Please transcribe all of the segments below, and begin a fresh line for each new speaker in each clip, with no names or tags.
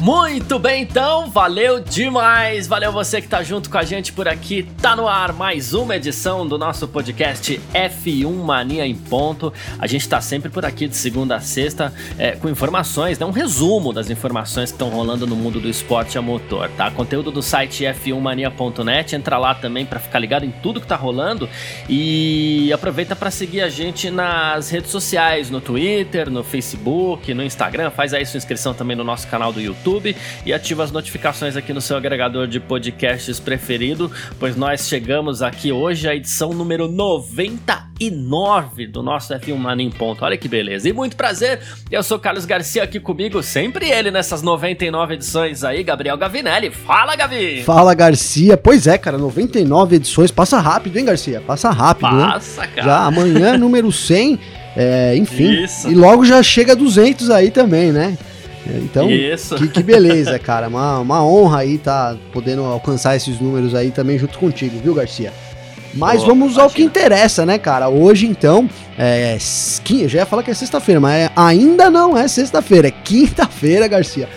Muito bem, então, valeu demais, valeu você que tá junto com a gente por aqui. Tá no ar mais uma edição do nosso podcast F1 Mania em Ponto. A gente tá sempre por aqui de segunda a sexta é, com informações, né? um resumo das informações que estão rolando no mundo do esporte a motor, tá? Conteúdo do site f1mania.net, entra lá também para ficar ligado em tudo que tá rolando e aproveita para seguir a gente nas redes sociais, no Twitter, no Facebook, no Instagram, faz aí sua inscrição também no nosso canal do YouTube YouTube e ativa as notificações aqui no seu agregador de podcasts preferido, pois nós chegamos aqui hoje à edição número 99 do nosso F1 Mania em Ponto. Olha que beleza. E muito prazer, eu sou Carlos Garcia aqui comigo, sempre ele nessas 99 edições aí, Gabriel Gavinelli. Fala, Gavi!
Fala, Garcia. Pois é, cara, 99 edições. Passa rápido, hein, Garcia? Passa rápido,
Passa,
né?
cara.
Já amanhã, número 100. É, enfim, Isso. e logo já chega a 200 aí também, né? Então. Que, que beleza, cara. Uma, uma honra aí tá podendo alcançar esses números aí também junto contigo, viu, Garcia? Mas Boa, vamos ao que interessa, né, cara? Hoje, então, é. Já ia falar que é sexta-feira, mas é, ainda não é sexta-feira, é quinta-feira, Garcia.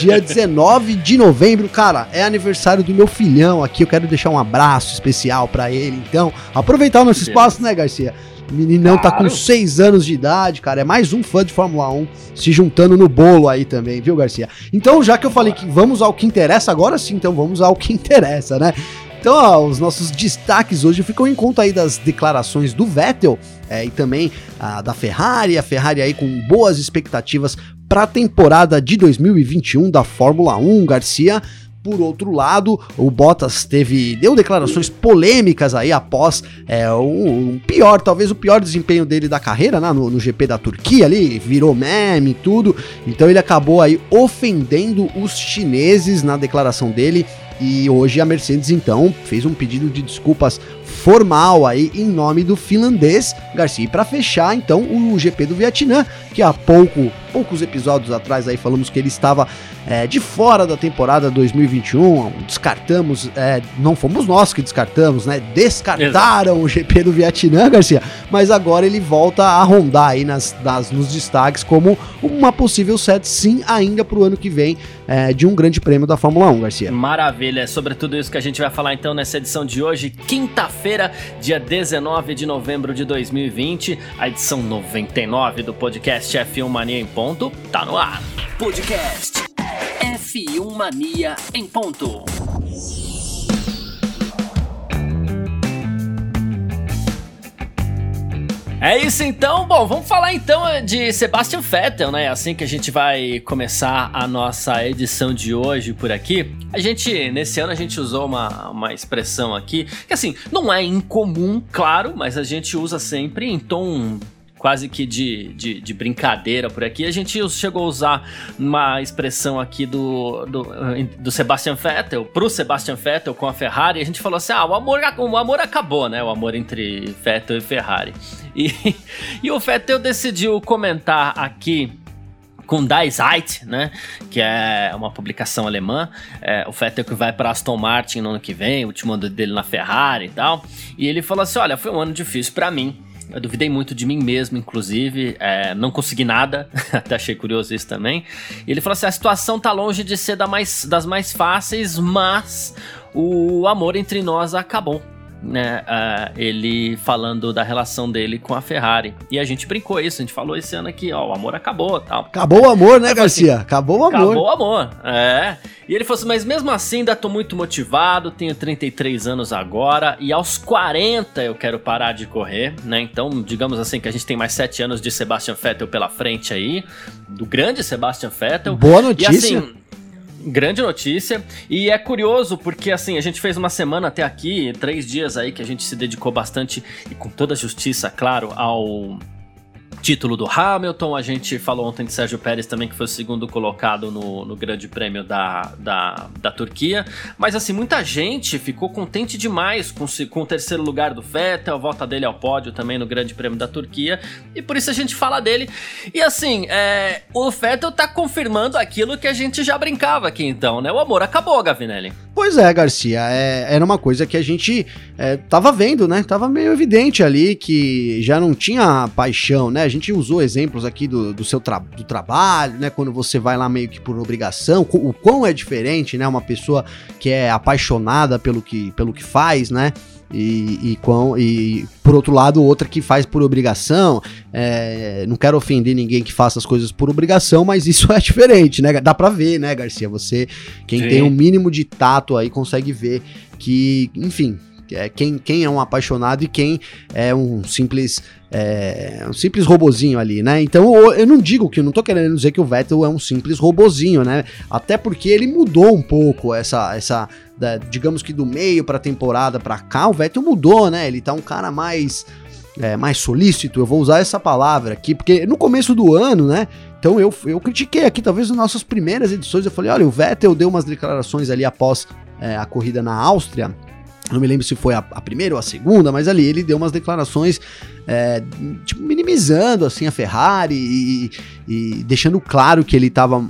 Dia 19 de novembro, cara, é aniversário do meu filhão aqui. Eu quero deixar um abraço especial para ele, então. Aproveitar o nosso espaço, né, Garcia? Meninão claro. tá com 6 anos de idade, cara. É mais um fã de Fórmula 1 se juntando no bolo aí também, viu, Garcia? Então, já que eu falei que vamos ao que interessa, agora sim, então vamos ao que interessa, né? Então, ó, os nossos destaques hoje ficam em conta aí das declarações do Vettel é, e também a da Ferrari. A Ferrari aí com boas expectativas para a temporada de 2021 da Fórmula 1, Garcia. Por outro lado, o Bottas teve deu declarações polêmicas aí após é, um, pior, talvez o pior desempenho dele da carreira, né, no, no GP da Turquia ali, virou meme e tudo. Então ele acabou aí ofendendo os chineses na declaração dele e hoje a Mercedes então fez um pedido de desculpas formal aí em nome do finlandês Garcia. para fechar então o GP do Vietnã, que há pouco, poucos episódios atrás aí falamos que ele estava é, de fora da temporada 2021, descartamos, é, não fomos nós que descartamos, né? Descartaram Exato. o GP do Vietnã, Garcia, mas agora ele volta a rondar aí nas, nas, nos destaques como uma possível set sim ainda para o ano que vem é, de um grande prêmio da Fórmula 1, Garcia.
Maravilha, é sobre tudo isso que a gente vai falar então nessa edição de hoje, quinta-feira, dia 19 de novembro de 2020, a edição 99 do podcast F1 Mania em Ponto, tá no ar. Podcast F1 Mania em ponto. É isso então, bom, vamos falar então de Sebastian Vettel, né? Assim que a gente vai começar a nossa edição de hoje por aqui. A gente, nesse ano, a gente usou uma, uma expressão aqui, que assim, não é incomum, claro, mas a gente usa sempre em tom quase que de, de, de, brincadeira por aqui. A gente chegou a usar uma expressão aqui do, do, do Sebastian Vettel, pro Sebastian Vettel com a Ferrari. A gente falou assim: ah, o amor, o amor acabou, né? O amor entre Vettel e Ferrari. E, e o Vettel decidiu comentar aqui com Die Zeit, né? Que é uma publicação alemã. É, o Vettel que vai para Aston Martin no ano que vem, o último ano dele na Ferrari e tal. E ele falou assim: olha, foi um ano difícil para mim. Eu duvidei muito de mim mesmo, inclusive. É, não consegui nada. Até achei curioso isso também. E ele falou assim: a situação tá longe de ser da mais, das mais fáceis, mas o amor entre nós acabou né, uh, ele falando da relação dele com a Ferrari. E a gente brincou isso, a gente falou esse ano aqui, ó, o amor acabou tal.
Acabou o amor, né, Garcia? Assim, acabou o amor.
Acabou o amor, é. E ele falou assim, mas mesmo assim ainda tô muito motivado, tenho 33 anos agora, e aos 40 eu quero parar de correr, né? Então, digamos assim, que a gente tem mais 7 anos de Sebastian Vettel pela frente aí, do grande Sebastian Vettel.
Boa notícia. E assim,
Grande notícia. E é curioso porque, assim, a gente fez uma semana até aqui, três dias aí, que a gente se dedicou bastante, e com toda a justiça, claro, ao título do Hamilton. A gente falou ontem de Sérgio Pérez também, que foi o segundo colocado no, no Grande Prêmio da, da, da Turquia. Mas assim, muita gente ficou contente demais com, com o terceiro lugar do Vettel, a volta dele ao pódio também no Grande Prêmio da Turquia. E por isso a gente fala dele. E assim, é, o Vettel tá confirmando aquilo que a gente já brincava aqui então, né? O amor acabou, Gavinelli.
Pois é, Garcia. É, era uma coisa que a gente é, tava vendo, né? Tava meio evidente ali que já não tinha paixão, né? A gente usou exemplos aqui do, do seu tra do trabalho, né? Quando você vai lá meio que por obrigação, o quão é diferente, né? Uma pessoa que é apaixonada pelo que, pelo que faz, né? E, e, com, e por outro lado, outra que faz por obrigação. É, não quero ofender ninguém que faça as coisas por obrigação, mas isso é diferente, né? Dá pra ver, né, Garcia? Você, quem Sim. tem um mínimo de tato aí, consegue ver que, enfim, é, quem, quem é um apaixonado e quem é um simples é, um simples robozinho ali, né? Então eu não digo que não tô querendo dizer que o Vettel é um simples robozinho, né? Até porque ele mudou um pouco essa essa da, digamos que do meio para temporada para cá, o Vettel mudou, né? Ele tá um cara mais é, mais solícito, eu vou usar essa palavra aqui, porque no começo do ano, né? Então eu, eu critiquei aqui, talvez nas nossas primeiras edições, eu falei: olha, o Vettel deu umas declarações ali após é, a corrida na Áustria, não me lembro se foi a, a, primeira ou a segunda, mas ali ele deu umas declarações é, tipo, minimizando assim a Ferrari e, e, deixando claro que ele estava,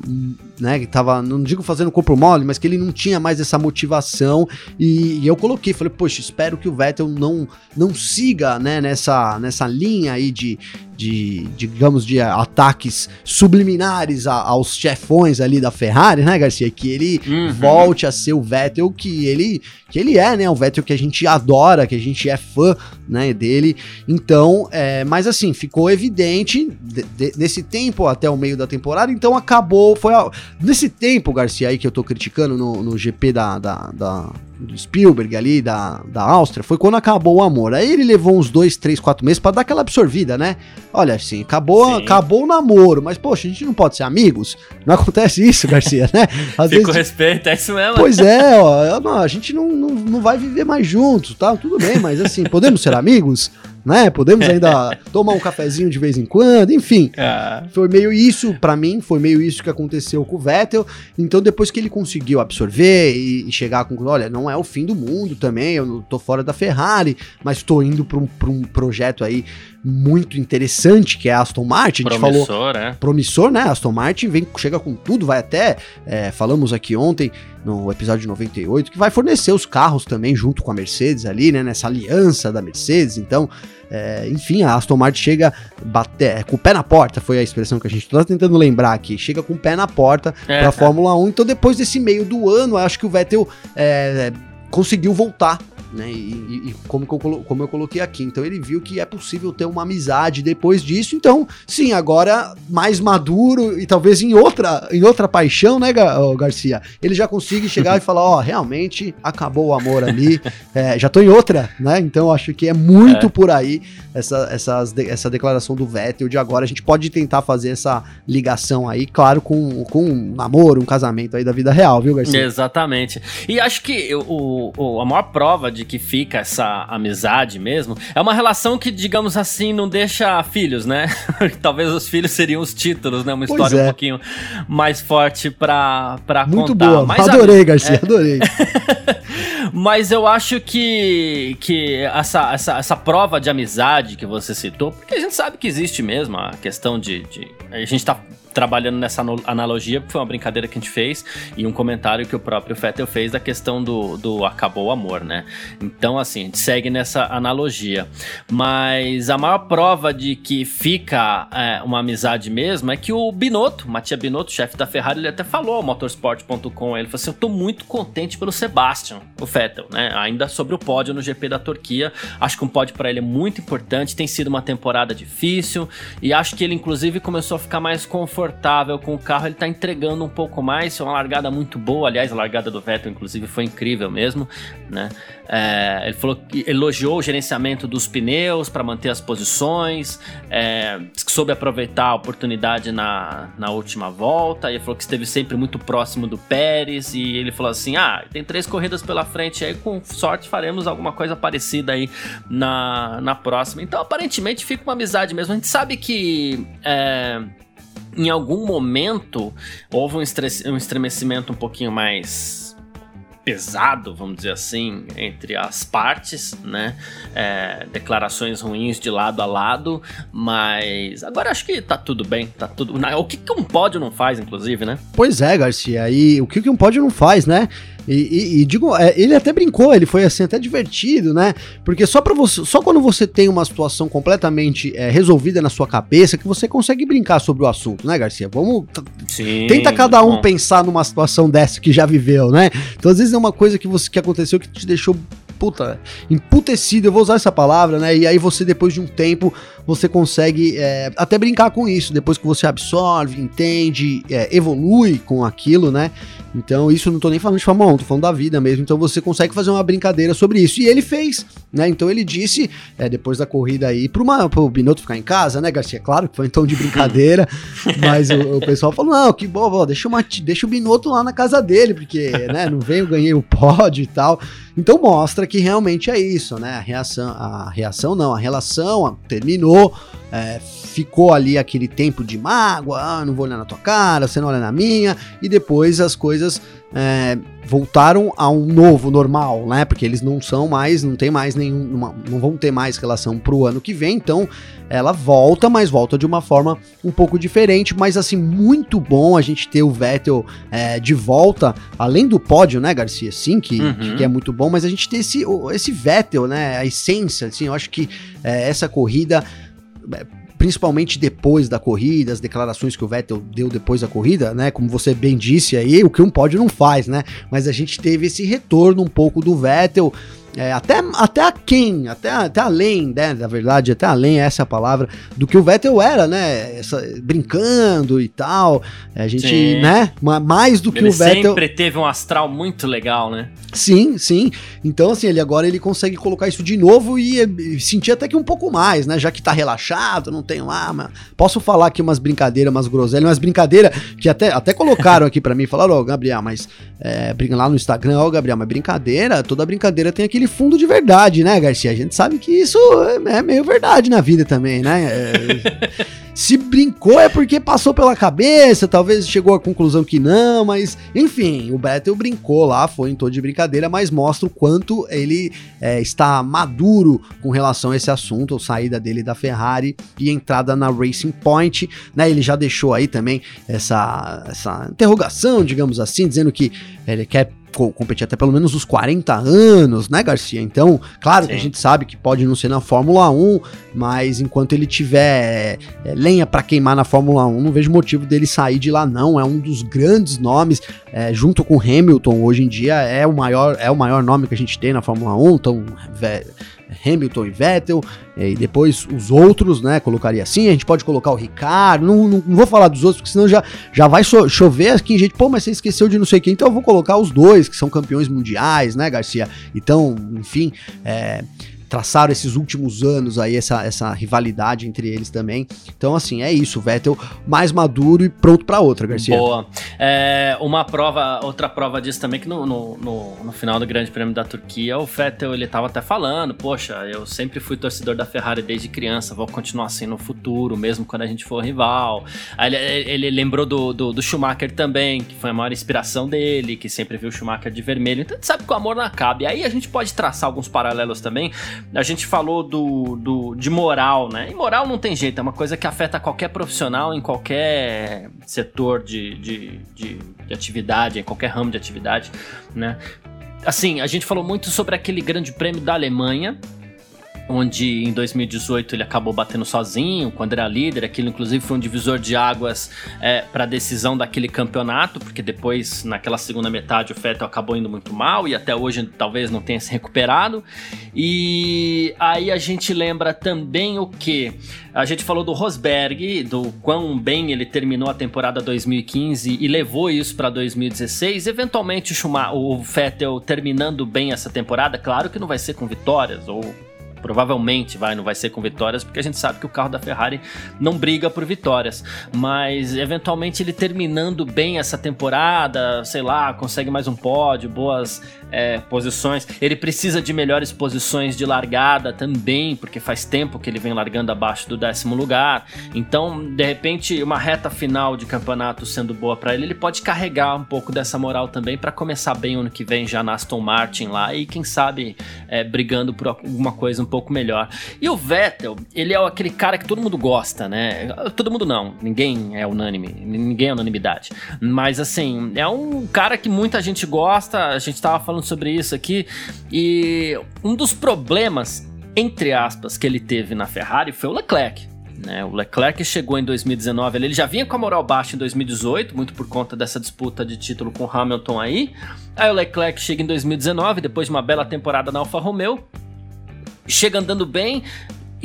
né, que tava, não digo fazendo corpo mole, mas que ele não tinha mais essa motivação. E, e, eu coloquei, falei, poxa, espero que o Vettel não, não siga, né, nessa, nessa linha aí de, de, digamos, de ataques subliminares a, aos chefões ali da Ferrari, né, Garcia? Que ele uhum. volte a ser o Vettel que ele, que ele é, né? O Vettel que a gente adora, que a gente é fã, né, dele. Então, é, mas assim, ficou evidente de, de, nesse tempo até o meio da temporada, então acabou, foi a, nesse tempo, Garcia, aí que eu tô criticando no, no GP da, da, da do Spielberg ali, da, da Áustria, foi quando acabou o amor. Aí ele levou uns dois, três, quatro meses para dar aquela absorvida, né? Olha, assim, acabou, acabou o namoro, mas poxa, a gente não pode ser amigos? Não acontece isso, Garcia, né?
Às Fico vezes... respeito, é isso mesmo.
Pois é, ó, não, a gente não, não, não vai viver mais juntos, tá? Tudo bem, mas assim, podemos ser amigos? né? Podemos ainda tomar um cafezinho de vez em quando, enfim. Ah. Foi meio isso para mim, foi meio isso que aconteceu com o Vettel. Então depois que ele conseguiu absorver e, e chegar com, olha, não é o fim do mundo também, eu tô fora da Ferrari, mas tô indo para um, pra um projeto aí muito interessante, que é a Aston Martin. A gente promissor, falou, é. Promissor, né? Aston Martin vem, chega com tudo, vai até, é, falamos aqui ontem, no episódio 98, que vai fornecer os carros também junto com a Mercedes ali, né? Nessa aliança da Mercedes. Então, é, enfim, a Aston Martin chega bater, é, com o pé na porta, foi a expressão que a gente tá tentando lembrar aqui. Chega com o pé na porta é, pra Fórmula 1. Então, depois desse meio do ano, acho que o Vettel é, conseguiu voltar né? E, e, como, eu, como eu coloquei aqui. Então ele viu que é possível ter uma amizade depois disso. Então, sim, agora mais maduro e talvez em outra, em outra paixão, né, Garcia? Ele já consiga chegar e falar: Ó, oh, realmente acabou o amor ali, é, já tô em outra, né? Então acho que é muito é. por aí essa, essas, essa declaração do Vettel de agora. A gente pode tentar fazer essa ligação aí, claro, com, com um namoro, um casamento aí da vida real, viu, Garcia?
Exatamente. E acho que o, o, a maior prova de que fica essa amizade mesmo, é uma relação que, digamos assim, não deixa filhos, né? Talvez os filhos seriam os títulos, né? Uma história é. um pouquinho mais forte pra, pra
Muito
contar.
boa, Mas, adorei, Garcia, é... adorei.
Mas eu acho que, que essa, essa, essa prova de amizade que você citou, porque a gente sabe que existe mesmo a questão de. de a gente tá trabalhando nessa analogia, foi uma brincadeira que a gente fez e um comentário que o próprio Fettel fez da questão do, do acabou o amor, né? Então, assim, a gente segue nessa analogia. Mas a maior prova de que fica é, uma amizade mesmo é que o Binotto, Matia Binotto, chefe da Ferrari, ele até falou ao motorsport.com, ele falou assim, eu tô muito contente pelo Sebastian, o Fettel, né? Ainda sobre o pódio no GP da Turquia, acho que um pódio para ele é muito importante, tem sido uma temporada difícil e acho que ele inclusive começou a ficar mais confortável confortável com o carro, ele tá entregando um pouco mais. Foi uma largada muito boa, aliás, a largada do Vettel, inclusive, foi incrível mesmo, né? É, ele falou que elogiou o gerenciamento dos pneus para manter as posições, é, soube aproveitar a oportunidade na, na última volta. Ele falou que esteve sempre muito próximo do Pérez e ele falou assim: ah, tem três corridas pela frente, aí com sorte faremos alguma coisa parecida aí na, na próxima. Então, aparentemente, fica uma amizade mesmo. A gente sabe que. É, em algum momento houve um, um estremecimento um pouquinho mais pesado, vamos dizer assim, entre as partes, né? É, declarações ruins de lado a lado, mas agora acho que tá tudo bem, tá tudo. O que, que um pódio não faz, inclusive, né?
Pois é, Garcia, e o que, que um pódio não faz, né? E, e, e digo, é, ele até brincou, ele foi assim até divertido, né? Porque só para você, só quando você tem uma situação completamente é, resolvida na sua cabeça que você consegue brincar sobre o assunto, né, Garcia? Vamos Sim, tenta cada um bom. pensar numa situação dessa que já viveu, né? Então às vezes é uma coisa que você que aconteceu que te deixou puta, emputecido, eu vou usar essa palavra, né? E aí você, depois de um tempo, você consegue é, até brincar com isso, depois que você absorve, entende, é, evolui com aquilo, né? Então, isso não tô nem falando de Fórmula 1, tô falando da vida mesmo. Então, você consegue fazer uma brincadeira sobre isso. E ele fez, né? Então, ele disse, é, depois da corrida aí, pro, uma, pro Binotto ficar em casa, né, Garcia? Claro que foi tom de brincadeira, mas o, o, pessoal falou: não, que bom, deixa, uma, deixa o Binotto lá na casa dele, porque, né, não veio, ganhei o pódio e tal. Então, mostra que realmente é isso, né? A reação, a reação não, a relação terminou, é, ficou ali aquele tempo de mágoa, ah, não vou olhar na tua cara, você não olha na minha, e depois as coisas é, voltaram a um novo normal, né? Porque eles não são mais, não tem mais nenhum, não vão ter mais relação pro ano que vem, então ela volta, mas volta de uma forma um pouco diferente, mas assim, muito bom a gente ter o Vettel é, de volta, além do pódio, né, Garcia? Sim, que, uhum. que, é muito bom, mas a gente ter esse, esse Vettel, né? A essência, assim, eu acho que é, essa corrida principalmente depois da corrida, as declarações que o Vettel deu depois da corrida, né? Como você bem disse aí, o que um pódio não faz, né? Mas a gente teve esse retorno um pouco do Vettel é, até, até a quem, até, até além, né, na verdade, até além, essa é a palavra, do que o Vettel era, né, essa, brincando e tal, a gente, sim. né, mais do que
ele
o Vettel...
sempre teve um astral muito legal, né?
Sim, sim, então assim, ele agora ele consegue colocar isso de novo e, e sentir até que um pouco mais, né, já que tá relaxado, não tem lá, mas posso falar aqui umas brincadeiras, umas groselhas, umas brincadeiras que até, até colocaram aqui para mim, falaram, ó, oh, Gabriel, mas, é, lá no Instagram, ó, oh, Gabriel, mas brincadeira, toda brincadeira tem aquele fundo de verdade, né, Garcia? A gente sabe que isso é meio verdade na vida também, né? É, se brincou é porque passou pela cabeça, talvez chegou à conclusão que não, mas enfim, o Vettel brincou lá, foi em todo de brincadeira, mas mostra o quanto ele é, está maduro com relação a esse assunto, a saída dele da Ferrari e entrada na Racing Point, né? Ele já deixou aí também essa, essa interrogação, digamos assim, dizendo que ele quer competir até pelo menos os 40 anos, né, Garcia? Então, claro Sim. que a gente sabe que pode não ser na Fórmula 1, mas enquanto ele tiver é, lenha para queimar na Fórmula 1, não vejo motivo dele sair de lá, não. É um dos grandes nomes, é, junto com Hamilton, hoje em dia é o maior, é o maior nome que a gente tem na Fórmula 1, então. Hamilton e Vettel, e depois os outros, né? Colocaria assim. A gente pode colocar o Ricardo. Não, não, não vou falar dos outros, porque senão já, já vai chover aqui, gente. Pô, mas você esqueceu de não sei quem. Então eu vou colocar os dois, que são campeões mundiais, né, Garcia? Então, enfim, é, traçaram esses últimos anos aí, essa, essa rivalidade entre eles também. Então, assim, é isso. Vettel mais maduro e pronto para outra, Garcia.
Boa. É, uma prova, outra prova disso também, que no, no, no, no, final do Grande Prêmio da Turquia, o Vettel, ele tava até falando, poxa, eu sempre fui torcedor da Ferrari desde criança, vou continuar assim no futuro, mesmo quando a gente for rival. Aí ele, ele lembrou do, do, do, Schumacher também, que foi a maior inspiração dele, que sempre viu o Schumacher de vermelho. Então, a gente sabe que o amor não acaba. E aí a gente pode traçar alguns paralelos também a gente falou do, do, de moral, né? E moral não tem jeito, é uma coisa que afeta qualquer profissional em qualquer setor de, de, de, de atividade, em qualquer ramo de atividade, né? Assim, a gente falou muito sobre aquele grande prêmio da Alemanha, onde em 2018 ele acabou batendo sozinho, quando era líder. Aquilo, inclusive, foi um divisor de águas é, para a decisão daquele campeonato, porque depois, naquela segunda metade, o Vettel acabou indo muito mal e até hoje talvez não tenha se recuperado. E aí a gente lembra também o que? A gente falou do Rosberg, do quão bem ele terminou a temporada 2015 e levou isso para 2016. Eventualmente, o Vettel terminando bem essa temporada, claro que não vai ser com vitórias ou Provavelmente vai, não vai ser com vitórias, porque a gente sabe que o carro da Ferrari não briga por vitórias. Mas eventualmente ele terminando bem essa temporada, sei lá, consegue mais um pódio, boas é, posições. Ele precisa de melhores posições de largada também, porque faz tempo que ele vem largando abaixo do décimo lugar. Então, de repente, uma reta final de campeonato sendo boa para ele, ele pode carregar um pouco dessa moral também para começar bem ano que vem já na Aston Martin lá e quem sabe é, brigando por alguma coisa um pouco melhor. E o Vettel, ele é aquele cara que todo mundo gosta, né? Todo mundo não, ninguém é unânime, ninguém é unanimidade. Mas assim, é um cara que muita gente gosta, a gente tava falando falando sobre isso aqui. E um dos problemas, entre aspas, que ele teve na Ferrari foi o Leclerc. Né? O Leclerc chegou em 2019, ele já vinha com a moral baixa em 2018, muito por conta dessa disputa de título com Hamilton aí. Aí o Leclerc chega em 2019, depois de uma bela temporada na Alfa Romeo, chega andando bem,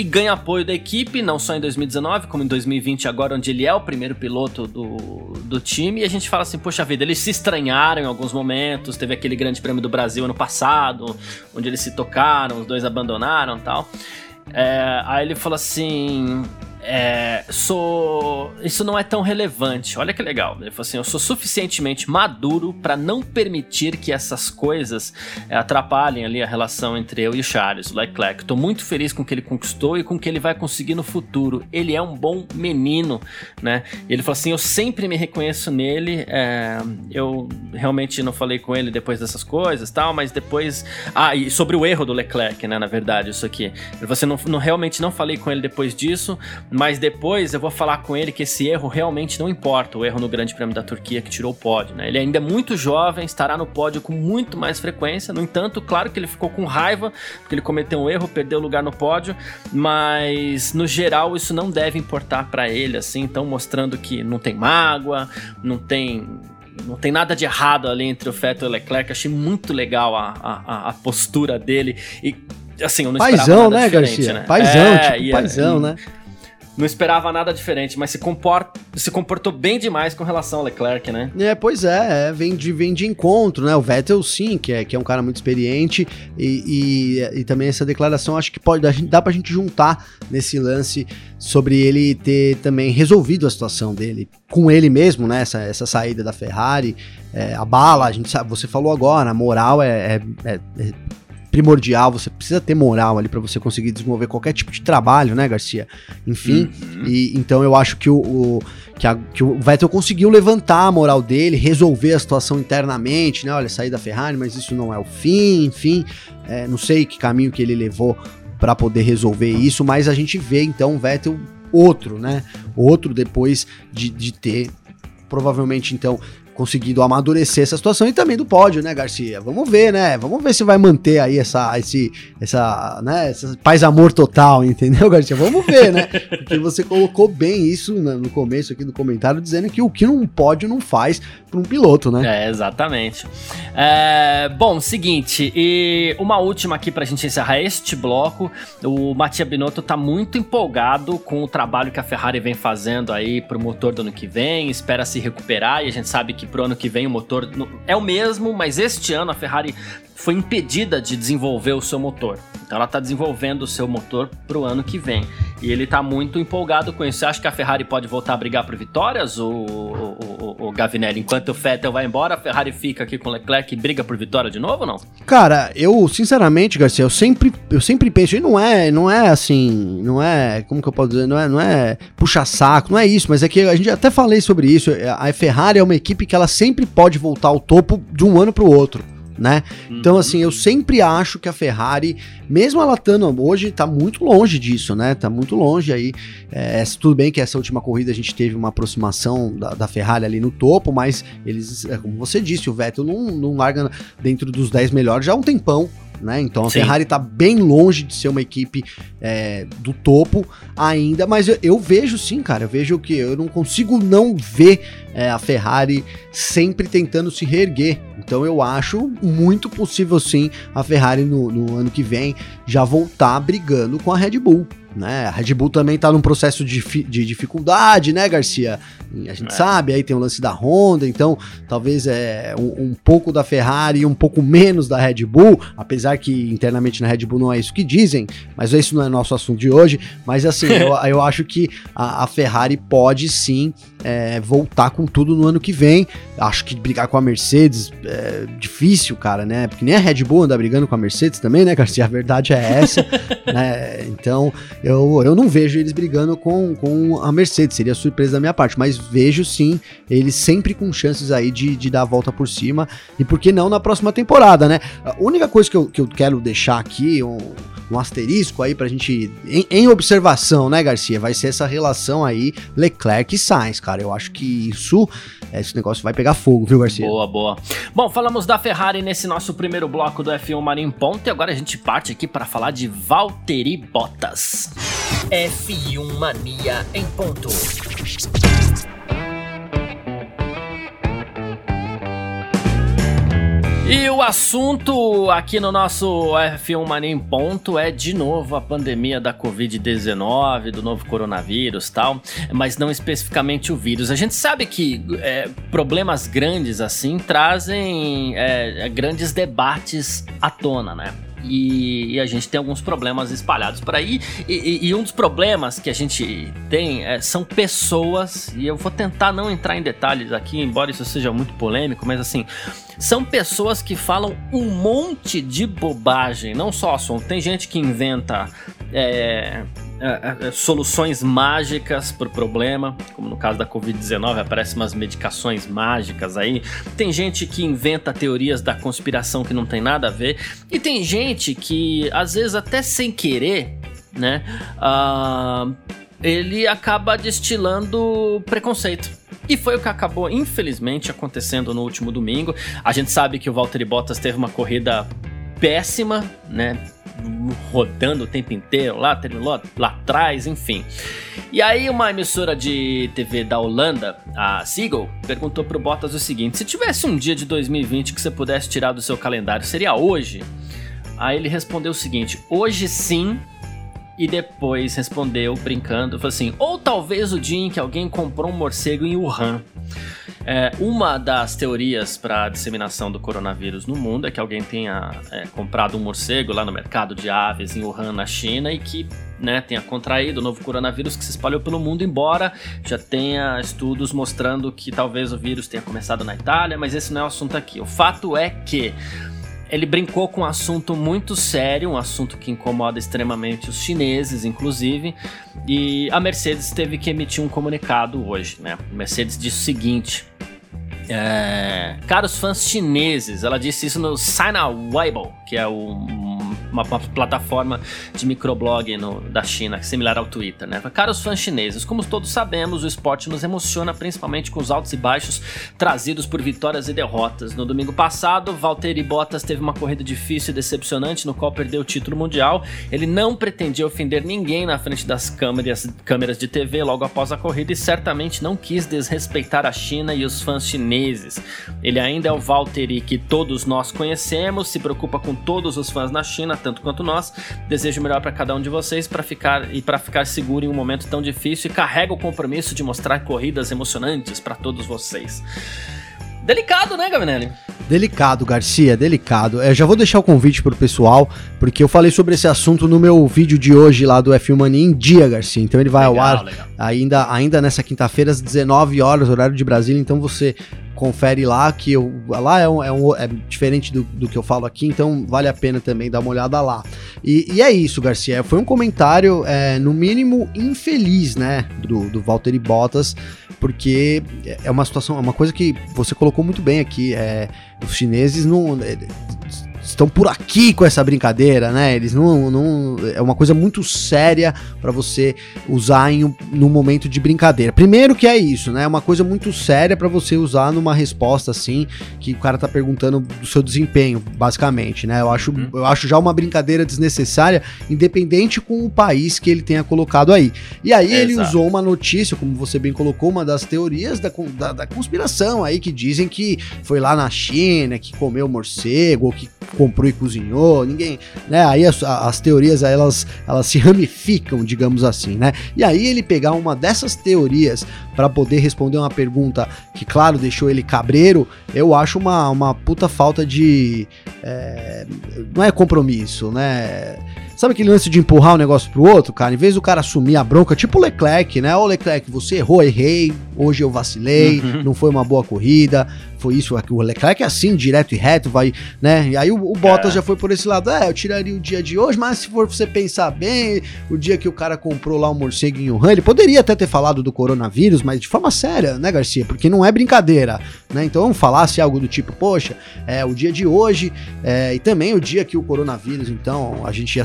e ganha apoio da equipe, não só em 2019, como em 2020, agora, onde ele é o primeiro piloto do, do time. E a gente fala assim: poxa vida, eles se estranharam em alguns momentos. Teve aquele Grande Prêmio do Brasil ano passado, onde eles se tocaram, os dois abandonaram tal. É, aí ele falou assim: é, sou. Isso não é tão relevante. Olha que legal. Ele falou assim: eu sou suficientemente maduro para não permitir que essas coisas é, atrapalhem ali a relação entre eu e o Charles, o Leclerc. Tô muito feliz com o que ele conquistou e com o que ele vai conseguir no futuro. Ele é um bom menino, né? Ele falou assim: eu sempre me reconheço nele. É, eu realmente não falei com ele depois dessas coisas, tal, mas depois. Ah, e sobre o erro do Leclerc, né? Na verdade, isso aqui. Você não, não realmente não falei com ele depois disso mas depois eu vou falar com ele que esse erro realmente não importa, o erro no Grande Prêmio da Turquia que tirou o pódio, né? Ele ainda é muito jovem, estará no pódio com muito mais frequência. No entanto, claro que ele ficou com raiva porque ele cometeu um erro, perdeu lugar no pódio, mas no geral isso não deve importar para ele, assim, então mostrando que não tem mágoa, não tem não tem nada de errado ali entre o Vettel e o Leclerc. Achei muito legal a, a, a postura dele. E assim, eu não
paizão, né, Garcia? Né? Paizão, é, tipo, paizão, né?
Não esperava nada diferente, mas se, comporta, se comportou bem demais com relação ao Leclerc, né?
É, pois é, é, vem, de, vem de encontro, né? O Vettel, sim, que é, que é um cara muito experiente, e, e, e também essa declaração acho que pode dá pra gente juntar nesse lance sobre ele ter também resolvido a situação dele com ele mesmo, né? Essa, essa saída da Ferrari, é, a bala, a gente sabe, você falou agora, a moral é, é, é primordial, você precisa ter moral ali para você conseguir desenvolver qualquer tipo de trabalho, né, Garcia? Enfim, uhum. e então eu acho que o, o que, a, que, o Vettel conseguiu levantar a moral dele, resolver a situação internamente, né? Olha, sair da Ferrari, mas isso não é o fim, enfim, é, não sei que caminho que ele levou para poder resolver isso, mas a gente vê então o Vettel outro, né? Outro depois de, de ter provavelmente então conseguido amadurecer essa situação e também do pódio, né, Garcia? Vamos ver, né? Vamos ver se vai manter aí essa, esse, essa, né, paz amor total, entendeu, Garcia? Vamos ver, né? Porque você colocou bem isso no começo aqui do comentário, dizendo que o que um pódio não faz para um piloto, né?
É, exatamente. É, bom, seguinte, e uma última aqui pra gente encerrar este bloco. O Mattia Binotto tá muito empolgado com o trabalho que a Ferrari vem fazendo aí pro motor do ano que vem, espera se recuperar e a gente sabe que pro ano que vem o motor é o mesmo, mas este ano a Ferrari foi impedida de desenvolver o seu motor. Então ela está desenvolvendo o seu motor para o ano que vem. E ele está muito empolgado com isso. Você acha que a Ferrari pode voltar a brigar por vitórias, o, o, o, o Gavinelli? Enquanto o Vettel vai embora, a Ferrari fica aqui com o Leclerc e briga por vitória de novo ou não?
Cara, eu, sinceramente, Garcia, eu sempre, eu sempre penso, e não é, não é assim, não é, como que eu posso dizer, não é, não é puxa saco, não é isso, mas é que a gente até falei sobre isso, a Ferrari é uma equipe que ela sempre pode voltar ao topo de um ano para o outro né? Uhum. Então, assim, eu sempre acho que a Ferrari, mesmo ela estando hoje, tá muito longe disso, né? Tá muito longe aí. É, tudo bem que essa última corrida a gente teve uma aproximação da, da Ferrari ali no topo, mas eles, é, como você disse, o Vettel não, não larga dentro dos 10 melhores já há um tempão né? Então a Sim. Ferrari tá bem longe de ser uma equipe é, do topo ainda, mas eu, eu, vejo sim, cara, eu vejo que eu não consigo não ver é, a Ferrari sempre tentando se reerguer. Então eu acho muito possível sim a Ferrari no, no ano que vem já voltar brigando com a Red Bull né? A Red Bull também tá num processo de, de dificuldade, né, Garcia? A gente é. sabe, aí tem o lance da Honda, então talvez é um, um, pouco da Ferrari e um pouco menos da Red Bull, apesar que internamente na Red Bull não é isso que dizem, mas esse não é nosso assunto de hoje. Mas assim, eu, eu acho que a, a Ferrari pode sim é, voltar com tudo no ano que vem. Acho que brigar com a Mercedes é difícil, cara, né? Porque nem a Red Bull anda brigando com a Mercedes também, né, Garcia? A verdade é essa, né? Então, eu, eu não vejo eles brigando com, com a Mercedes, seria surpresa da minha parte, mas vejo sim eles sempre com chances aí de, de dar a volta por cima, e por que não na próxima temporada, né? A única coisa que eu, que eu quero deixar aqui, um, um asterisco aí pra gente, em, em, observação, né, Garcia, vai ser essa relação aí Leclerc e Sainz, cara, eu acho que isso, esse negócio vai pegar fogo, viu, Garcia?
Boa, boa. Bom, falamos da Ferrari nesse nosso primeiro bloco do F1 Marinho Ponto, e agora a gente parte aqui para falar de Valtteri Bottas. F1 Mania em ponto. E o assunto aqui no nosso F1 Mania em Ponto é de novo a pandemia da Covid-19, do novo coronavírus tal, mas não especificamente o vírus. A gente sabe que é, problemas grandes assim trazem é, grandes debates à tona, né? E, e, a gente tem alguns problemas espalhados por aí. E, e, e um dos problemas que a gente tem é, são pessoas, e eu vou tentar não entrar em detalhes aqui, embora isso seja muito polêmico, mas assim, são pessoas que falam um monte de bobagem, não só assunto. Tem gente que inventa. É, é, é, soluções mágicas para o problema, como no caso da Covid-19, aparecem umas medicações mágicas aí. Tem gente que inventa teorias da conspiração que não tem nada a ver, e tem gente que, às vezes, até sem querer, né, uh, ele acaba destilando preconceito. E foi o que acabou, infelizmente, acontecendo no último domingo. A gente sabe que o Valtteri Bottas teve uma corrida péssima, né? Rodando o tempo inteiro lá, terminou lá atrás, enfim. E aí uma emissora de TV da Holanda, a Seagull, perguntou pro Bottas o seguinte: se tivesse um dia de 2020 que você pudesse tirar do seu calendário, seria hoje? Aí ele respondeu o seguinte: hoje sim. E depois respondeu, brincando, falou assim: ou talvez o dia em que alguém comprou um morcego em Wuhan. É, uma das teorias para a disseminação do coronavírus no mundo é que alguém tenha é, comprado um morcego lá no mercado de aves em Wuhan, na China, e que né, tenha contraído o novo coronavírus que se espalhou pelo mundo, embora já tenha estudos mostrando que talvez o vírus tenha começado na Itália, mas esse não é o assunto aqui. O fato é que ele brincou com um assunto muito sério, um assunto que incomoda extremamente os chineses, inclusive, e a Mercedes teve que emitir um comunicado hoje, né? A Mercedes disse o seguinte: é, caros fãs chineses, ela disse isso no Sina Weibo, que é o uma, plataforma de microblog no, da China, similar ao Twitter, né? Caros fãs chineses, como todos sabemos, o esporte nos emociona principalmente com os altos e baixos trazidos por vitórias e derrotas. No domingo passado, Valtteri Bottas teve uma corrida difícil e decepcionante no qual perdeu o título mundial. Ele não pretendia ofender ninguém na frente das câmeras, câmeras de TV logo após a corrida e certamente não quis desrespeitar a China e os fãs chineses. Ele ainda é o Valtteri que todos nós conhecemos, se preocupa com todos os fãs na China, tanto quanto nós. Desejo o melhor para cada um de vocês para ficar e para ficar seguro em um momento tão difícil e carrega o compromisso de mostrar corridas emocionantes para todos vocês. Delicado, né, Gavinelli?
Delicado, Garcia, delicado. Eu já vou deixar o convite pro pessoal, porque eu falei sobre esse assunto no meu vídeo de hoje lá do F1 Mania em dia, Garcia. Então ele vai legal, ao ar ainda, ainda nessa quinta-feira às 19 horas, horário de Brasília. Então você confere lá, que eu, lá é, um, é, um, é diferente do, do, que eu falo aqui, então vale a pena também dar uma olhada lá. E, e é isso, Garcia, foi um comentário, é, no mínimo, infeliz, né, do, do Valtteri Bottas, porque é uma situação, é uma coisa que você colocou muito bem aqui, é, os chineses não estão por aqui com essa brincadeira, né? Eles não. não é uma coisa muito séria para você usar em um, num momento de brincadeira. Primeiro que é isso, né? É uma coisa muito séria para você usar numa resposta assim, que o cara tá perguntando do seu desempenho, basicamente, né? Eu acho, uhum. eu acho já uma brincadeira desnecessária, independente com o país que ele tenha colocado aí. E aí é, ele exato. usou uma notícia, como você bem colocou, uma das teorias da, da, da conspiração aí que dizem que foi lá na China, que comeu morcego, ou que comprou e cozinhou, ninguém, né? Aí as, as teorias elas, elas se ramificam, digamos assim, né? E aí ele pegar uma dessas teorias para poder responder uma pergunta que, claro, deixou ele cabreiro, eu acho uma, uma puta falta de. É, não é compromisso, né? Sabe aquele lance de empurrar o um negócio pro outro, cara? Em vez do cara assumir a bronca, tipo o Leclerc, né? Ô Leclerc, você errou, errei, hoje eu vacilei, uhum. não foi uma boa corrida, foi isso, o Leclerc é assim, direto e reto, vai, né? E aí o, o Bottas é. já foi por esse lado, é, eu tiraria o dia de hoje, mas se for você pensar bem, o dia que o cara comprou lá o um morcego em Wuhan, ele poderia até ter falado do coronavírus, mas de forma séria, né, Garcia? Porque não é brincadeira, né? Então falasse algo do tipo, poxa, é o dia de hoje, é, e também o dia que o coronavírus, então, a gente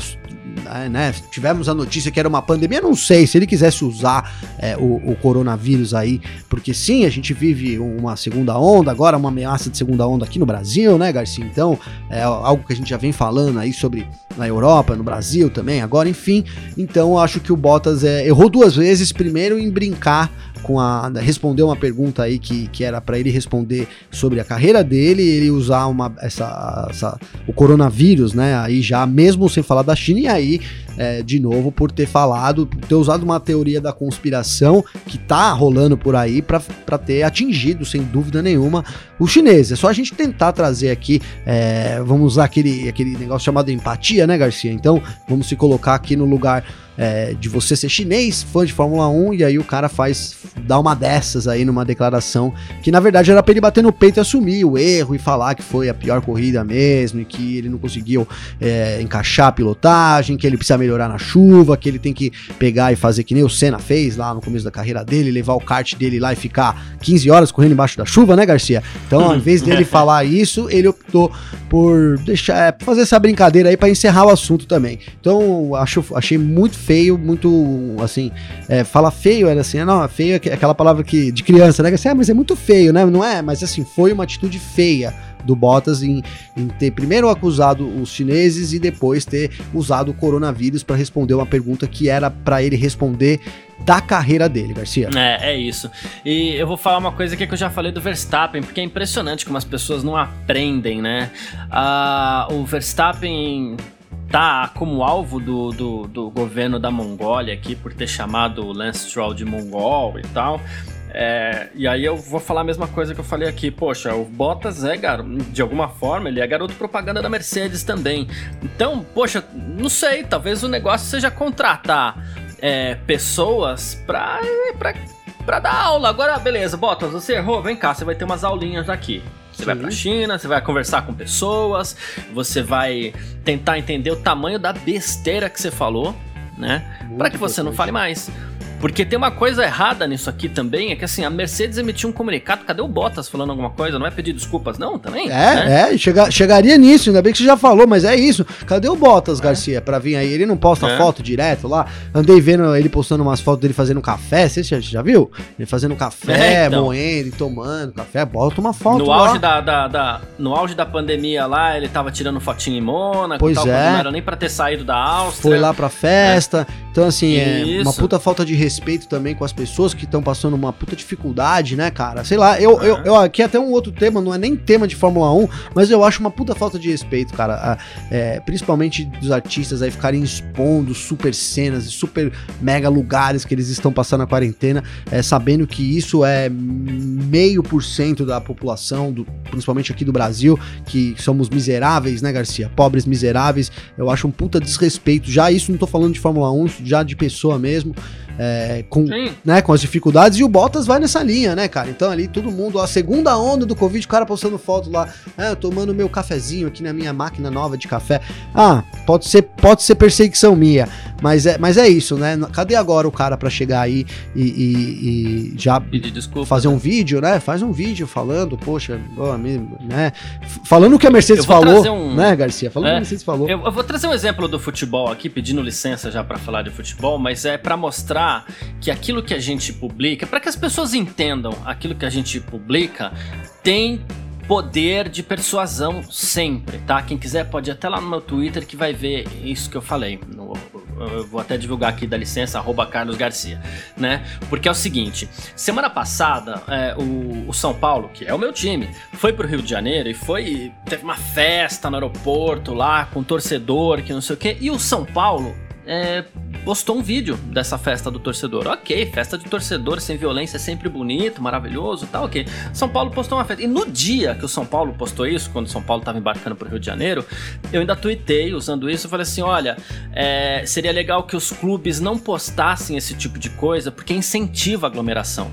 né, né, tivemos a notícia que era uma pandemia, não sei se ele quisesse usar é, o, o, coronavírus aí, porque sim, a gente vive uma segunda onda, agora uma ameaça de segunda onda aqui no Brasil, né, Garcia? Então, é algo que a gente já vem falando aí sobre na Europa, no Brasil também, agora, enfim. Então, acho que o Bottas é, errou duas vezes, primeiro em brincar com a responder uma pergunta aí que, que era para ele responder sobre a carreira dele, ele usar uma essa, essa, o coronavírus, né? Aí já mesmo sem falar da China e aí é, de novo por ter falado, ter usado uma teoria da conspiração que tá rolando por aí para ter atingido sem dúvida nenhuma os chineses. É só a gente tentar trazer aqui, é, vamos usar aquele aquele negócio chamado empatia, né, Garcia? Então vamos se colocar aqui no lugar é, de você ser chinês, fã de Fórmula 1, e aí o cara faz, dá uma dessas aí numa declaração que na verdade era pra ele bater no peito e assumir o erro e falar que foi a pior corrida mesmo, e que ele não conseguiu é, encaixar a pilotagem, que ele precisa melhorar na chuva, que ele tem que pegar e fazer que nem o Senna fez lá no começo da carreira dele, levar o kart dele lá e ficar 15 horas correndo embaixo da chuva, né, Garcia? Então, ao invés dele falar isso, ele optou por deixar, é, fazer essa brincadeira aí para encerrar o assunto também. Então, acho, achei muito feio, muito, assim, é, fala feio, era assim, não, feio é aquela palavra que, de criança, né? Assim, ah, mas é muito feio, né? Não é? Mas assim, foi uma atitude feia do Bottas em, em, ter primeiro acusado os chineses e depois ter usado o coronavírus para responder uma pergunta que era para ele responder da carreira dele, Garcia.
É, é isso. E eu vou falar uma coisa aqui que eu já falei do Verstappen, porque é impressionante como as pessoas não aprendem, né? Ah, o Verstappen tá como alvo do, do, do, governo da Mongólia aqui por ter chamado o Lance Stroll de mongol e tal. É, e aí eu vou falar a mesma coisa que eu falei aqui. Poxa, o Bottas é, de alguma forma, ele é garoto propaganda da Mercedes também. Então, poxa, não sei, talvez o negócio seja contratar é, pessoas pra, pra, pra dar aula. Agora, beleza, Bottas, você errou, vem cá, você vai ter umas aulinhas aqui. Você Sim. vai pra China, você vai conversar com pessoas, você vai tentar entender o tamanho da besteira que você falou, né? Para que você não fale mais. Porque tem uma coisa errada nisso aqui também, é que assim, a Mercedes emitiu um comunicado, cadê o Bottas falando alguma coisa? Não é pedir desculpas, não, também? É,
né? é, chega, chegaria nisso, ainda bem que você já falou, mas é isso. Cadê o Bottas, é. Garcia, pra vir aí? Ele não posta é. foto direto lá? Andei vendo ele postando umas fotos dele fazendo café, você já, já viu? Ele fazendo café, é, então. moendo e tomando café, bota uma foto
no lá. Auge da, da, da, no auge da pandemia lá, ele tava tirando fotinho em Mônaco,
pois tal, é.
não era nem pra ter saído da Áustria.
Foi lá pra festa, então assim, é uma puta falta de respeito também com as pessoas que estão passando uma puta dificuldade, né, cara? Sei lá, eu, eu, eu, aqui até um outro tema, não é nem tema de Fórmula 1, mas eu acho uma puta falta de respeito, cara. É, principalmente dos artistas aí ficarem expondo super cenas e super mega lugares que eles estão passando a quarentena, é, sabendo que isso é meio por cento da população, do, principalmente aqui do Brasil, que somos miseráveis, né, Garcia? Pobres miseráveis. Eu acho um puta desrespeito. Já isso não tô falando de Fórmula 1, já de pessoa mesmo. é, com, né, com as dificuldades, e o Bottas vai nessa linha, né, cara? Então ali todo mundo, a segunda onda do Covid, o cara postando foto lá, é, tomando meu cafezinho aqui na minha máquina nova de café. Ah, pode ser, pode ser perseguição minha, mas é, mas é isso, né? Cadê agora o cara para chegar aí e, e, e já desculpa, fazer né? um vídeo, né? Faz um vídeo falando, poxa, né? Falando o que a Mercedes falou, um... né, Garcia? Falando é, o que a Mercedes falou.
Eu, eu, vou trazer um exemplo do futebol aqui, pedindo licença já para falar de futebol, mas é para mostrar que aquilo que a gente publica, para que as pessoas entendam aquilo que a gente publica, tem poder de persuasão sempre, tá? Quem quiser pode ir até lá no meu Twitter que vai ver isso que eu falei. Eu vou até divulgar aqui da licença, arroba Carlos Garcia, né? Porque é o seguinte, semana passada, é, o, o, São Paulo, que é o meu time, foi pro Rio de Janeiro e foi. teve uma festa no aeroporto lá, com torcedor, que não sei o quê, e o São Paulo é, postou um vídeo dessa festa do torcedor. Ok, festa de torcedor sem violência é sempre bonito, maravilhoso, tá ok. São Paulo postou uma festa. E no dia que o São Paulo postou isso, quando o São Paulo estava embarcando para o Rio de Janeiro, eu ainda tuitei usando isso. Eu falei assim: olha, é, seria legal que os clubes não postassem esse tipo de coisa porque incentiva a aglomeração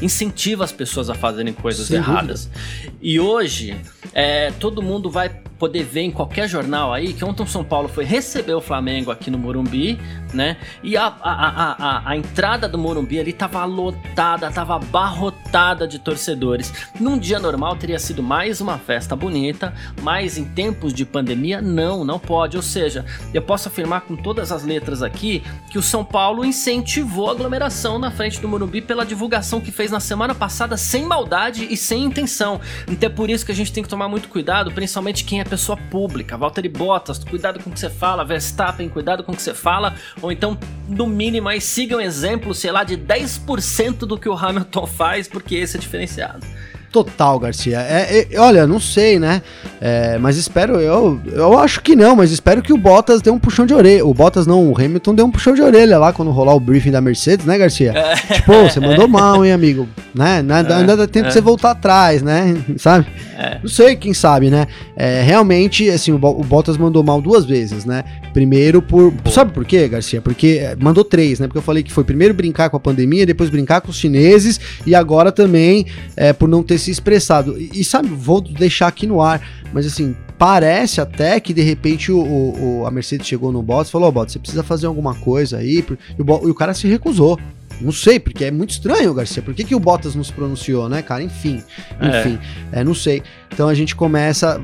incentiva as pessoas a fazerem coisas Sem erradas. Dúvida. E hoje, é, todo mundo vai poder ver em qualquer jornal aí que ontem o São Paulo foi receber o Flamengo aqui no Morumbi, né? E a, a, a, a, entrada do Morumbi ali tava lotada, tava abarrotada de torcedores. Num dia normal teria sido mais uma festa bonita, mas em tempos de pandemia, não, não pode. Ou seja, eu posso afirmar com todas as letras aqui que o São Paulo incentivou a aglomeração na frente do Morumbi pela divulgação que fez na semana passada sem maldade e sem intenção. Então é por isso que a gente tem que tomar muito cuidado, principalmente quem é pessoa pública. Valtteri Bottas, cuidado com o que você fala. Verstappen, cuidado com o que você fala. Ou então, no mínimo, aí sigam exemplo, sei lá, de 10% do que o Hamilton faz, porque esse é diferenciado.
Total, Garcia. É, é, olha, não sei, né? É, mas espero, eu, eu acho que não, mas espero que o Bottas dê um puxão de orelha. O Bottas não, o Hamilton deu um puxão de orelha lá quando rolar o briefing da Mercedes, né, Garcia? É. Tipo, você mandou mal, hein, amigo? Né? Ainda, ainda dá tempo de você voltar atrás, né? Sabe? É. Não sei, quem sabe, né? É, realmente, assim, o, o, Bottas mandou mal duas vezes, né? Primeiro por. Sabe por quê, Garcia? Porque é, mandou três, né? Porque eu falei que foi primeiro brincar com a pandemia, depois brincar com os chineses e agora também é, por não ter se expressado. E, e, sabe, vou deixar aqui no ar, mas assim, parece até que de repente o, o a Mercedes chegou no Bottas e falou: Ó, oh, Bottas, você precisa fazer alguma coisa aí. E o, e o cara se recusou. Não sei, porque é muito estranho, Garcia. Por que, que o Bottas não se pronunciou, né, cara? Enfim, é. enfim, é. É, não sei. Então a gente começa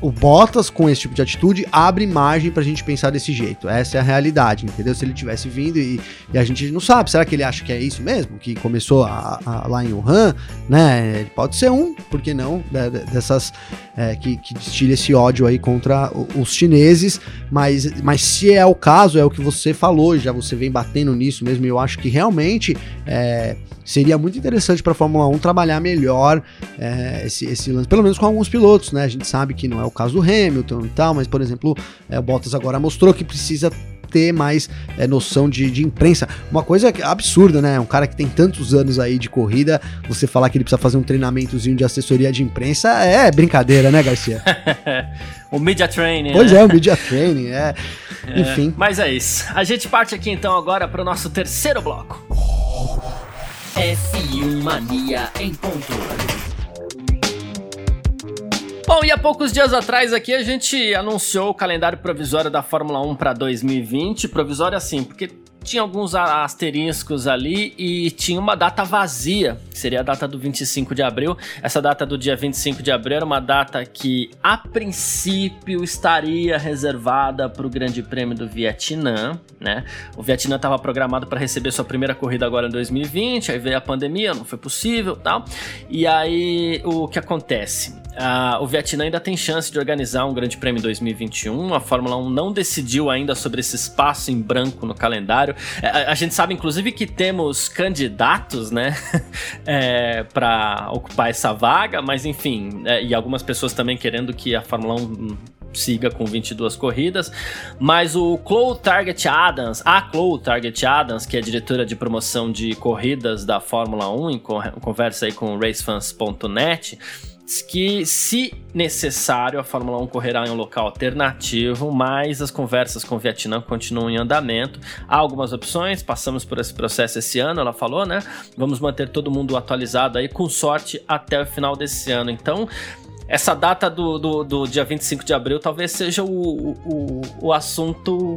o Bottas com esse tipo de atitude abre margem pra gente pensar desse jeito. Essa é a realidade, entendeu? Se ele tivesse vindo e, e a gente não sabe, será que ele acha que é isso mesmo? Que começou a, a, lá em Wuhan, né? Ele pode ser um, por que não? Dessas é, que, que esse ódio aí contra os chineses, mas, mas se é o caso, é o que você falou, já você vem batendo nisso mesmo, e eu acho que realmente é, seria muito interessante para a Fórmula 1 trabalhar melhor é, esse, esse lance, pelo menos com alguns pilotos, né? A gente sabe que não é o caso do Hamilton e tal, mas, por exemplo, é, o Bottas agora mostrou que precisa ter mais é, noção de, de, imprensa. Uma coisa absurda, né? Um cara que tem tantos anos aí de corrida, você falar que ele precisa fazer um treinamentozinho de assessoria de imprensa é brincadeira, né, Garcia?
o media training.
Pois né? é, o media training, é. é. Enfim.
Mas é isso. A gente parte aqui então agora para o nosso terceiro bloco. F1 Mania em ponto. Bom, e há poucos dias atrás aqui a gente anunciou o calendário provisório da Fórmula 1 para 2020. Provisório assim, porque tinha alguns asteriscos ali e tinha uma data vazia, que seria a data do 25 de abril. Essa data do dia 25 de abril era uma data que, a princípio, estaria reservada para o Grande Prêmio do Vietnã, né? O Vietnã estava programado para receber sua primeira corrida agora em 2020, aí veio a pandemia, não foi possível tal. E aí, o que acontece? Uh, o Vietnã ainda tem chance de organizar um Grande Prêmio em 2021. A Fórmula 1 não decidiu ainda sobre esse espaço em branco no calendário. A, é, a gente sabe, inclusive, que temos candidatos, né, é, para ocupar essa vaga, mas enfim, é, e algumas pessoas também querendo que a Fórmula 1 siga com 22 corridas, mas o Chloe Target Adams, a Chloe Target Adams, que é diretora de promoção de corridas da Fórmula 1, em conversa aí com racefans.net, que, se necessário, a Fórmula 1 correrá em um local alternativo, mas as conversas com o Vietnã continuam em andamento. Há algumas opções, passamos por esse processo esse ano, ela falou, né? Vamos manter todo mundo atualizado aí, com sorte, até o final desse ano. Então, essa data do, do, do, dia 25 de abril talvez seja o, o, o assunto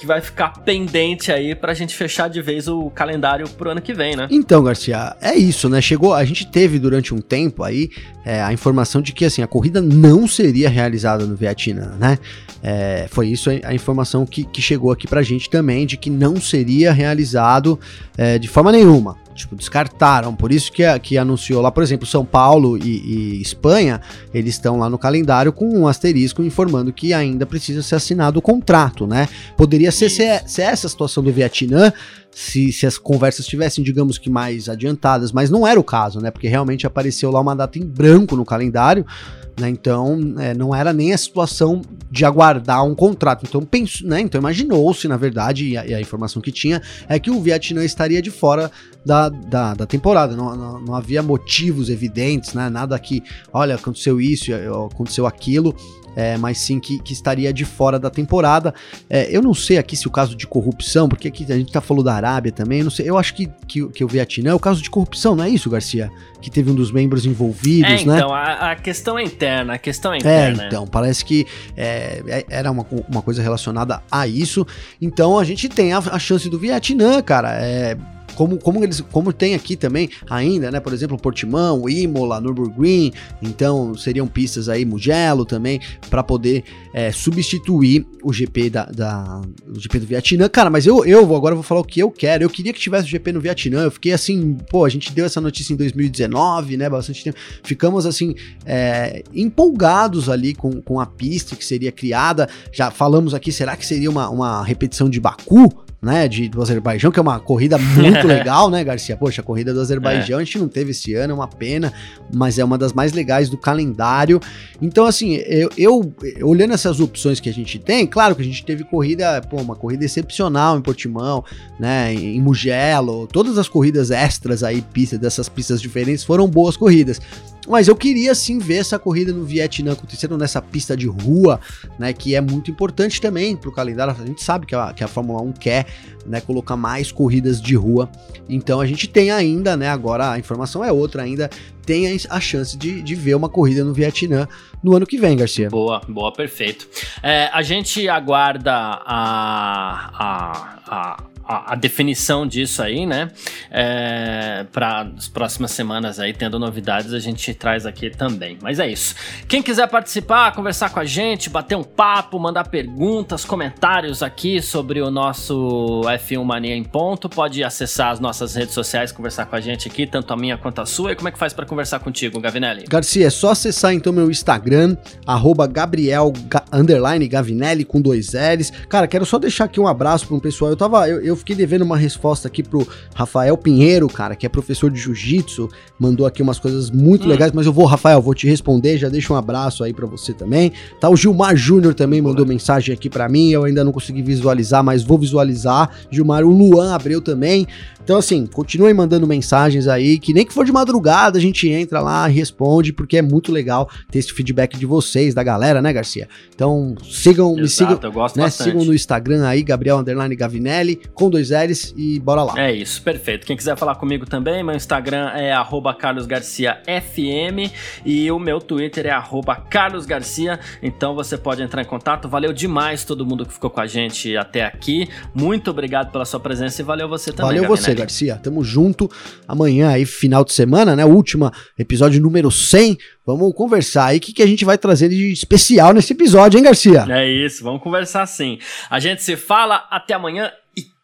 que vai ficar pendente aí pra gente fechar de vez o calendário pro ano que vem, né?
Então, Garcia, é isso, né? Chegou, a gente teve durante um tempo aí é, a informação de que assim a corrida não seria realizada no Vietnã, né? É, foi isso a, informação que, que, chegou aqui pra gente também, de que não seria realizado é, de forma nenhuma tipo, descartaram. Por isso que, que anunciou lá, por exemplo, São Paulo e, e Espanha, eles estão lá no calendário com um asterisco informando que ainda precisa ser assinado o contrato, né? Poderia ser, ser, ser essa a situação do Vietnã, se, se as conversas estivessem, digamos que mais adiantadas, mas não era o caso, né? Porque realmente apareceu lá uma data em branco no calendário. Né? Então, é, não era nem a situação de aguardar um contrato. Então, penso, né? então imaginou-se, na verdade, e a, e a, informação que tinha é que o Vietnã estaria de fora da, da, da temporada. Não, não, não, havia motivos evidentes, né? nada que, olha, aconteceu isso, aconteceu aquilo é, mas sim que, que, estaria de fora da temporada. É, eu não sei aqui se o caso de corrupção, porque aqui a gente tá falando da Arábia também, eu não sei, eu acho que, que, que o Vietnã é o caso de corrupção, não é isso, Garcia? Que teve um dos membros envolvidos, é,
né?
Então,
a, a, questão é interna, a questão é, é interna.
É, então, parece que é, é, era uma, uma coisa relacionada a isso. Então a gente tem a, a chance do Vietnã, cara. É como, como eles como tem aqui também ainda, né? Por exemplo, Portimão, Imola, Nürburgring, então seriam pistas aí Mugello também para poder é, substituir o GP da, da, o GP do Vietnã. Cara, mas eu, eu agora vou falar o que eu quero. Eu queria que tivesse o GP no Vietnã. Eu fiquei assim, pô, a gente deu essa notícia em 2019, né? Bastante tempo. Ficamos assim é, empolgados ali com, com a pista que seria criada. Já falamos aqui, será que seria uma, uma repetição de Baku? Né, de, do Azerbaijão, que é uma corrida muito legal, né, Garcia? Poxa, a corrida do Azerbaijão é. a gente não teve esse ano, é uma pena, mas é uma das mais legais do calendário. Então, assim, eu, eu, olhando essas opções que a gente tem, claro que a gente teve corrida, pô, uma corrida excepcional em Portimão, né, em Mugello, todas as corridas extras aí, pistas, dessas pistas diferentes, foram boas corridas. Mas eu queria sim ver essa corrida no Vietnã acontecendo nessa pista de rua, né? Que é muito importante também para o calendário. A gente sabe que a, que a Fórmula 1 quer né, colocar mais corridas de rua. Então a gente tem ainda, né? Agora a informação é outra ainda. Tem a chance de, de ver uma corrida no Vietnã no ano que vem, Garcia.
Boa, boa, perfeito. É, a gente aguarda a, a, a a, definição disso aí, né? É, para as próximas semanas aí, tendo novidades, a gente traz aqui também. Mas é isso. Quem quiser participar, conversar com a gente, bater um papo, mandar perguntas, comentários aqui sobre o nosso F1 Mania em Ponto, pode acessar as nossas redes sociais, conversar com a gente aqui, tanto a minha quanto a sua. E como é que faz para conversar contigo, Gavinelli?
Garcia, é só acessar então meu Instagram, arroba Gabriel Gavinelli com dois L's. Cara, quero só deixar aqui um abraço para um pessoal. Eu tava. Eu, eu fiquei devendo uma resposta aqui pro Rafael Pinheiro, cara, que é professor de jiu-jitsu, mandou aqui umas coisas muito hum. legais, mas eu vou, Rafael, vou te responder, já deixo um abraço aí para você também. Tá, o Gilmar Júnior também mandou mensagem aqui para mim, eu ainda não consegui visualizar, mas vou visualizar. Gilmar, o Luan Abreu também. Então, assim, continuem mandando mensagens aí, que nem que for de madrugada, a gente entra lá e responde, porque é muito legal ter esse feedback de vocês, da galera, né, Garcia? Então, sigam, Exato, me sigam, eu gosto né, bastante. sigam no Instagram aí, Gabriel Underline Gavinelli, com dois L's e bora lá.
É isso, perfeito. Quem quiser falar comigo também, meu Instagram é carlosgarciafm e o meu Twitter é carlosgarcia, então você pode entrar em contato. Valeu demais todo mundo que ficou com a gente até aqui. Muito obrigado pela sua presença e valeu você também,
Valeu Gavinelli. você, Garcia. Tamo junto. Amanhã aí, final de semana, né? Última episódio número 100. Vamos conversar aí o que, que a gente vai trazer de especial nesse episódio, hein, Garcia?
É isso, vamos conversar sim. A gente se fala, até amanhã